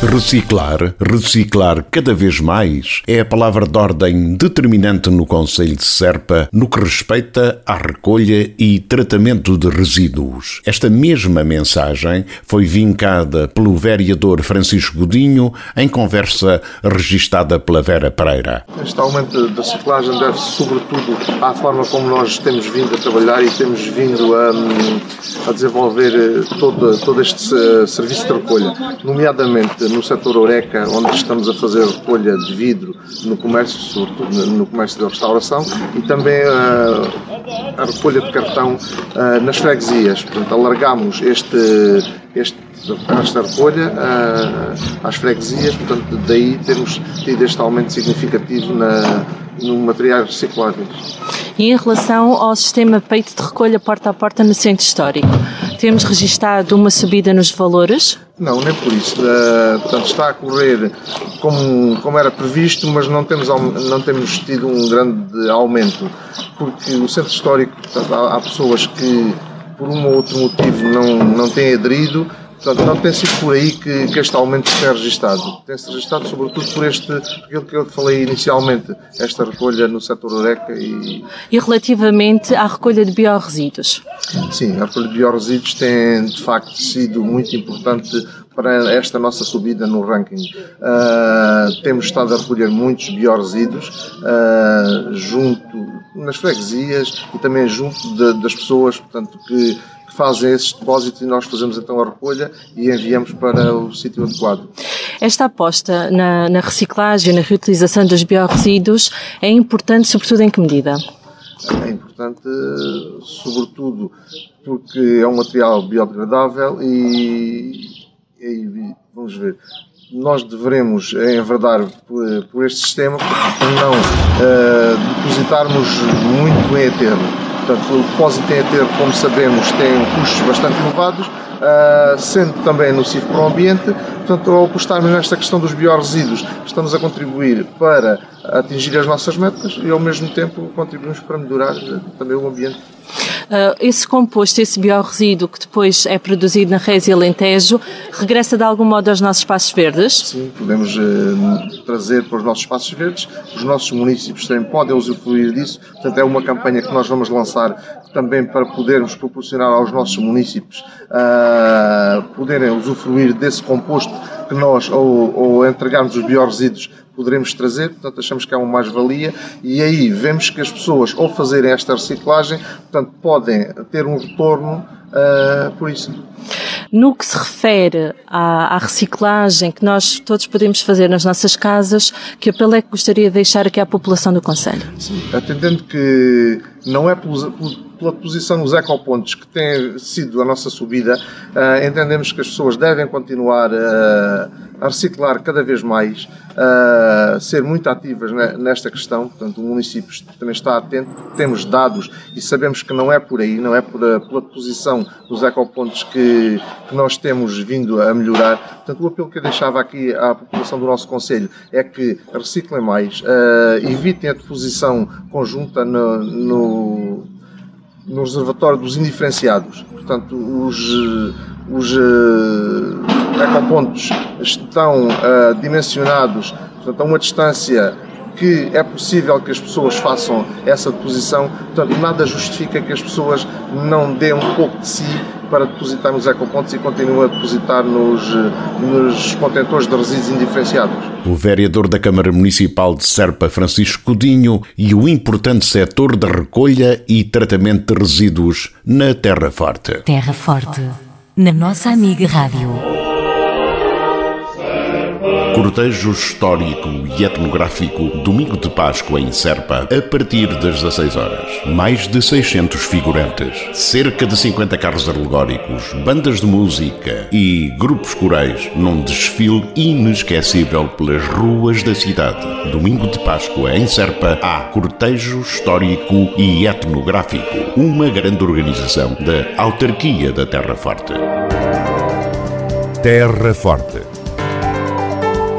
Reciclar, reciclar cada vez mais é a palavra de ordem determinante no Conselho de Serpa no que respeita à recolha e tratamento de resíduos. Esta mesma mensagem foi vincada pelo vereador Francisco Godinho em conversa registada pela Vera Pereira. Este aumento da reciclagem deve-se sobretudo à forma como nós temos vindo a trabalhar e temos vindo a, a desenvolver eh, todo, todo este eh, serviço de recolha, nomeadamente no setor Oreca, onde estamos a fazer recolha de vidro no comércio, sobretudo no comércio da restauração, e também a, a recolha de cartão nas freguesias. Portanto, alargamos este, este esta recolha às freguesias, portanto, daí temos tido este aumento significativo na, no materiais recicláveis. E em relação ao sistema peito de recolha porta a porta no centro histórico, temos registado uma subida nos valores? Não, nem por isso. Uh, portanto, está a correr como, como era previsto, mas não temos, não temos tido um grande aumento, porque o centro histórico, portanto, há, há pessoas que por um ou outro motivo não, não têm aderido Portanto, não tem sido por aí que, que este aumento tem registado. Tem-se registado sobretudo por este, aquilo que eu falei inicialmente, esta recolha no setor Oreca e... E relativamente à recolha de biorresíduos? Sim, a recolha de biorresíduos tem de facto sido muito importante para esta nossa subida no ranking. Uh, temos estado a recolher muitos biorresíduos uh, junto nas freguesias e também junto de, das pessoas, portanto, que fazem esses depósitos e nós fazemos então a recolha e enviamos para o sítio adequado. Esta aposta na, na reciclagem, na reutilização dos biorresíduos é importante, sobretudo em que medida? É importante, sobretudo porque é um material biodegradável e, e vamos ver, nós devemos enverdar por, por este sistema para não uh, depositarmos muito em eterno Portanto, o depósito em aterro, como sabemos, tem custos bastante elevados, uh, sendo também nocivo para o ambiente. Portanto, ao apostarmos nesta questão dos biorresíduos, estamos a contribuir para atingir as nossas metas e, ao mesmo tempo, contribuímos para melhorar também o ambiente. Uh, esse composto, esse biorresíduo que depois é produzido na Reis e Alentejo, regressa de algum modo aos nossos espaços verdes? Sim, podemos uh, trazer para os nossos espaços verdes. Os nossos municípios também podem usufruir disso. Portanto, é uma campanha que nós vamos lançar também para podermos proporcionar aos nossos municípios uh, poderem usufruir desse composto que nós, ou, ou entregarmos os biorresíduos, poderemos trazer, portanto achamos que é uma mais-valia e aí vemos que as pessoas ao fazerem esta reciclagem, portanto podem ter um retorno uh, por isso. No que se refere à, à, reciclagem que nós todos podemos fazer nas nossas casas, que apelo é que gostaria de deixar aqui à população do Conselho? Sim, atendendo que não é pela posição nos ecopontos que tem sido a nossa subida, uh, entendemos que as pessoas devem continuar uh, a reciclar cada vez mais, uh, ser muito ativas nesta questão. Portanto, o município também está atento, temos dados e sabemos que não é por aí, não é por a, pela posição dos ecopontos que, que nós temos vindo a melhorar. Portanto, o apelo que eu deixava aqui à população do nosso Conselho é que reciclem mais, evitem a deposição conjunta no, no no reservatório dos indiferenciados. Portanto, os, os uh, ecopontos estão uh, dimensionados portanto, a uma distância que é possível que as pessoas façam essa deposição, portanto, nada justifica que as pessoas não dêem um pouco de si para depositar nos ecopontos e continuem a depositar nos, nos contentores de resíduos indiferenciados. O vereador da Câmara Municipal de Serpa, Francisco Codinho, e o importante setor da recolha e tratamento de resíduos na Terra Forte. Terra Forte, na nossa amiga Rádio. Cortejo histórico e etnográfico Domingo de Páscoa em Serpa, a partir das 16 horas. Mais de 600 figurantes, cerca de 50 carros alegóricos, bandas de música e grupos corais num desfile inesquecível pelas ruas da cidade. Domingo de Páscoa em Serpa há cortejo histórico e etnográfico, uma grande organização da Autarquia da Terra Forte. Terra Forte.